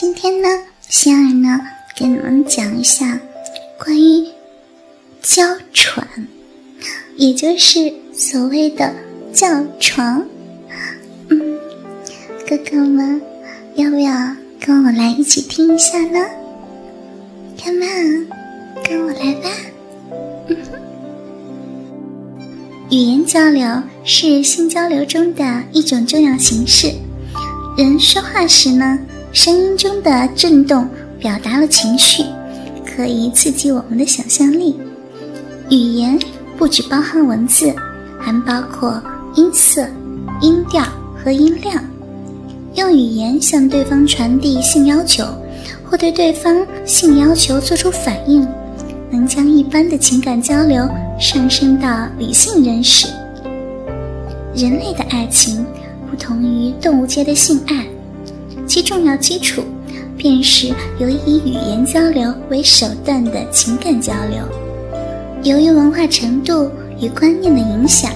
今天呢，仙儿呢，给你们讲一下关于娇喘，也就是所谓的叫床。嗯，哥哥们，要不要跟我来一起听一下呢？Come on，跟我来吧。语言交流是性交流中的一种重要形式。人说话时呢，声音中的震动表达了情绪，可以刺激我们的想象力。语言不只包含文字，还包括音色、音调和音量。用语言向对方传递性要求，或对对方性要求做出反应。能将一般的情感交流上升到理性认识。人类的爱情不同于动物界的性爱，重要基础便是由以语言交流为手段的情感交流。由于文化程度与观念的影响，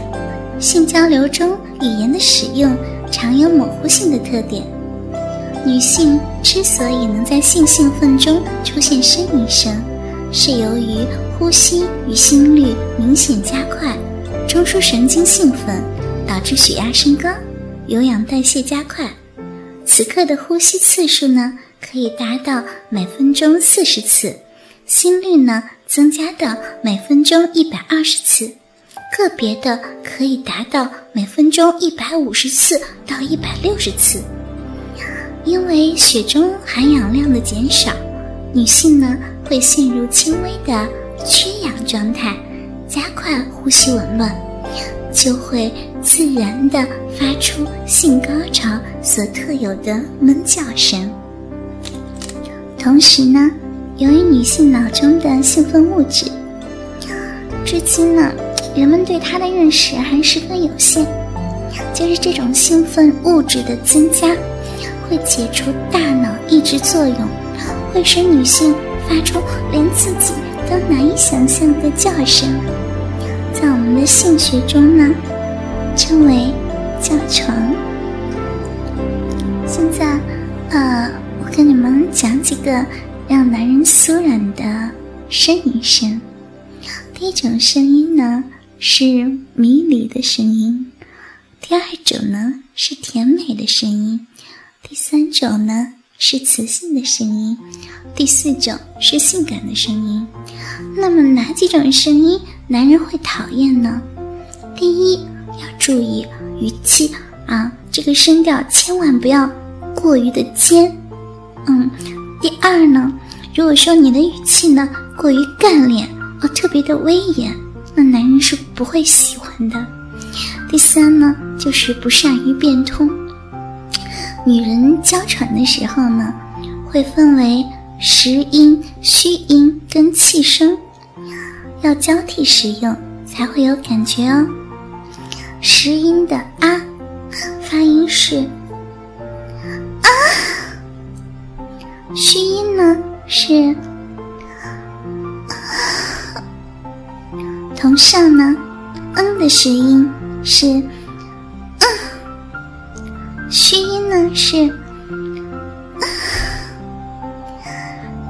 性交流中语言的使用常有模糊性的特点。女性之所以能在性兴奋中出现呻吟声，是由于呼吸与心率明显加快，中枢神经兴奋，导致血压升高，有氧代谢加快。此刻的呼吸次数呢，可以达到每分钟四十次，心率呢增加到每分钟一百二十次，个别的可以达到每分钟一百五十次到一百六十次。因为血中含氧量的减少，女性呢。会陷入轻微的缺氧状态，加快呼吸紊乱，就会自然的发出性高潮所特有的闷叫声。同时呢，由于女性脑中的兴奋物质，至今呢，人们对它的认识还十分有限。就是这种兴奋物质的增加，会解除大脑抑制作用，会使女性。发出连自己都难以想象的叫声，在我们的性学中呢，称为叫床。现在，呃，我跟你们讲几个让男人酥软的呻吟声。第一种声音呢是迷离的声音，第二种呢是甜美的声音，第三种呢。是磁性的声音，第四种是性感的声音。那么哪几种声音男人会讨厌呢？第一，要注意语气啊，这个声调千万不要过于的尖。嗯，第二呢，如果说你的语气呢过于干练哦，特别的威严，那男人是不会喜欢的。第三呢，就是不善于变通。女人娇喘的时候呢，会分为实音、虚音跟气声，要交替使用才会有感觉哦。实音的啊，发音是啊；虚音呢是啊同上呢，嗯的实音是嗯。虚音呢是啊，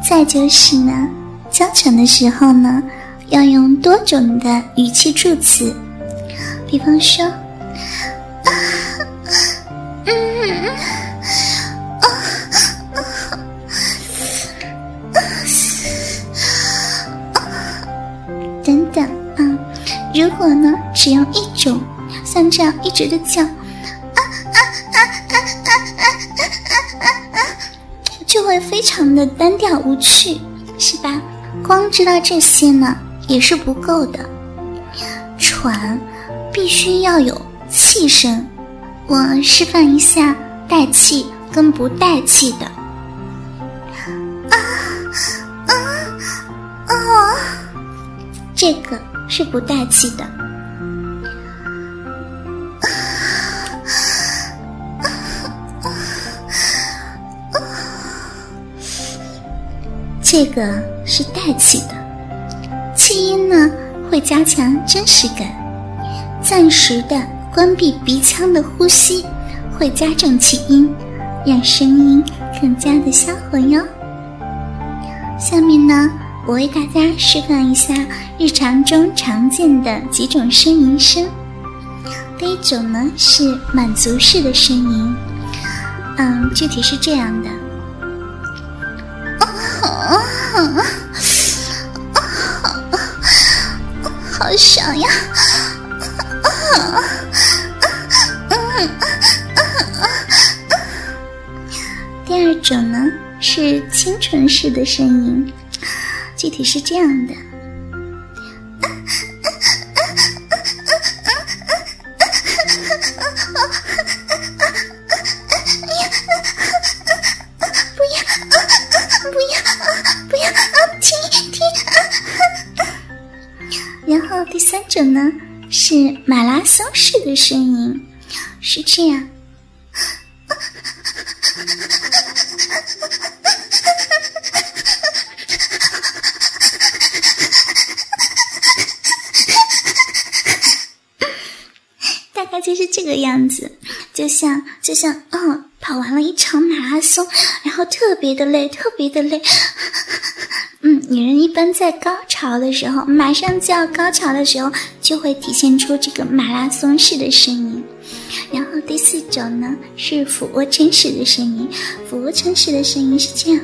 再就是呢，交谈的时候呢，要用多种的语气助词，比方说，嗯，啊，等等啊，如果呢，只用一种，像这样一直的叫。就会非常的单调无趣，是吧？光知道这些呢也是不够的，喘必须要有气声。我示范一下带气跟不带气的。啊啊啊！这个是不带气的。这个是带气的，气音呢会加强真实感，暂时的关闭鼻腔的呼吸会加重气音，让声音更加的销魂哟。下面呢，我为大家示范一下日常中常见的几种呻吟声。第一种呢是满足式的呻吟，嗯，具体是这样的。好爽呀！第二种呢是清纯式的声音，具体是这样的。然后第三种呢是马拉松式的声音，是这样。大概就是这个样子，就像就像嗯，跑完了一场马拉松，然后特别的累，特别的累。女人一般在高潮的时候，马上就要高潮的时候，就会体现出这个马拉松式的声音。然后第四种呢是俯卧撑式的声音，俯卧撑式的声音是这样。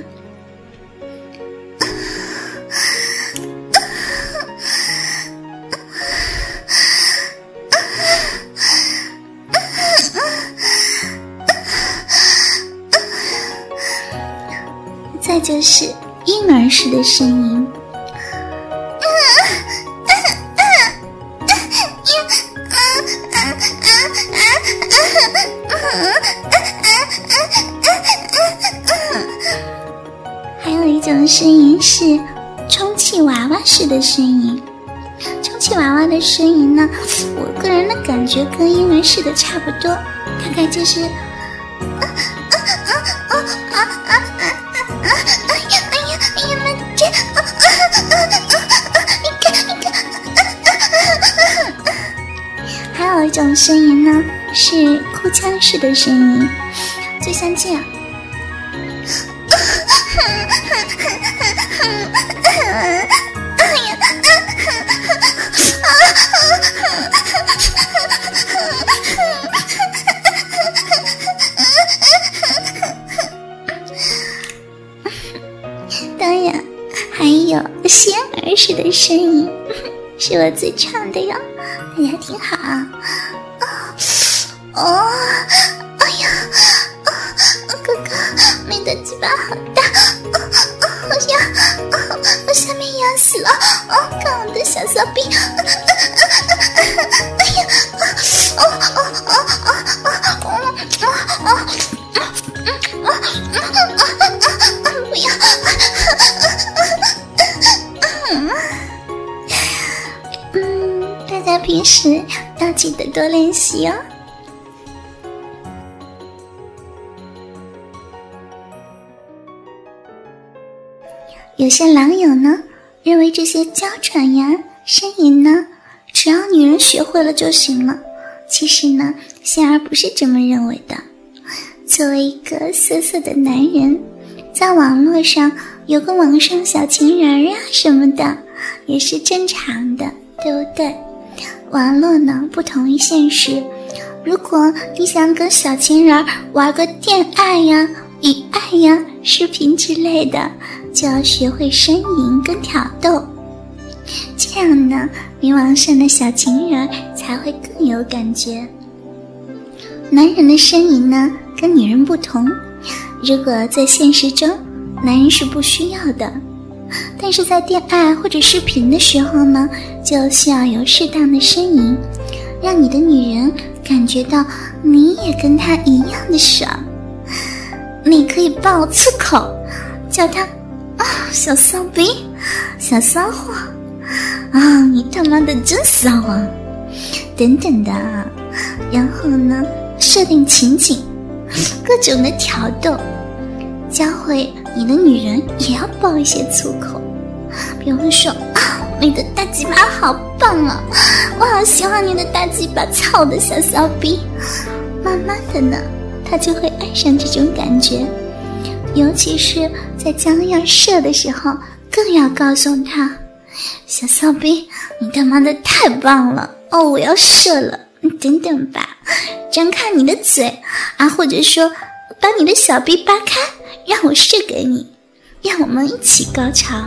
再就是。婴儿式的声音，还有一种声音是充气娃娃式的声音。充气娃娃的声音呢，我个人的感觉跟婴儿式的差不多，大概就是。啊还有一种声音呢，是哭腔式的声音，就像这样。是的声音，是我最唱的哟。大家听好啊！哦，哎呀，哦哥哥，你的鸡巴好大，哦，哦好痒，我下面痒死了，哦，看我的小骚逼，哎呀，哦哦哦哦哦哦哦哦哦，家平时要记得多练习哦。有些狼友呢，认为这些娇喘呀、呻吟呢，只要女人学会了就行了。其实呢，仙儿不是这么认为的。作为一个色色的男人，在网络上有个网上小情人呀什么的，也是正常的，对不对？网络呢不同于现实。如果你想跟小情人玩个恋爱呀、语爱呀、视频之类的。就要学会呻吟跟挑逗，这样呢，你网上的小情人才会更有感觉。男人的呻吟呢，跟女人不同。如果在现实中，男人是不需要的，但是在恋爱或者视频的时候呢，就需要有适当的呻吟，让你的女人感觉到你也跟她一样的爽。你可以爆粗口，叫她。啊，小骚逼，小骚货，啊，你他妈的真骚啊！等等的，然后呢，设定情景，各种的挑逗，教会你的女人也要爆一些粗口，比方说啊，你的大鸡巴好棒啊，我好喜欢你的大鸡巴，操的小骚逼！慢慢的呢，他就会爱上这种感觉。尤其是在将要射的时候，更要告诉他：“小骚逼，你他妈的太棒了哦！我要射了，你等等吧，张开你的嘴啊，或者说把你的小臂扒开，让我射给你，让我们一起高潮。”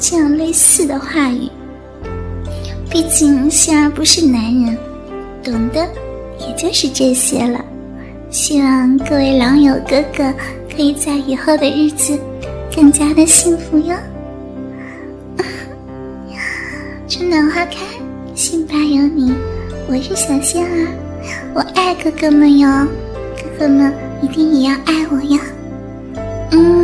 这样类似的话语。毕竟星儿不是男人，懂的也就是这些了。希望各位狼友哥哥可以在以后的日子更加的幸福哟。春暖花开，心吧有你，我是小仙儿，我爱哥哥们哟，哥哥们一定也要爱我呀。Mm.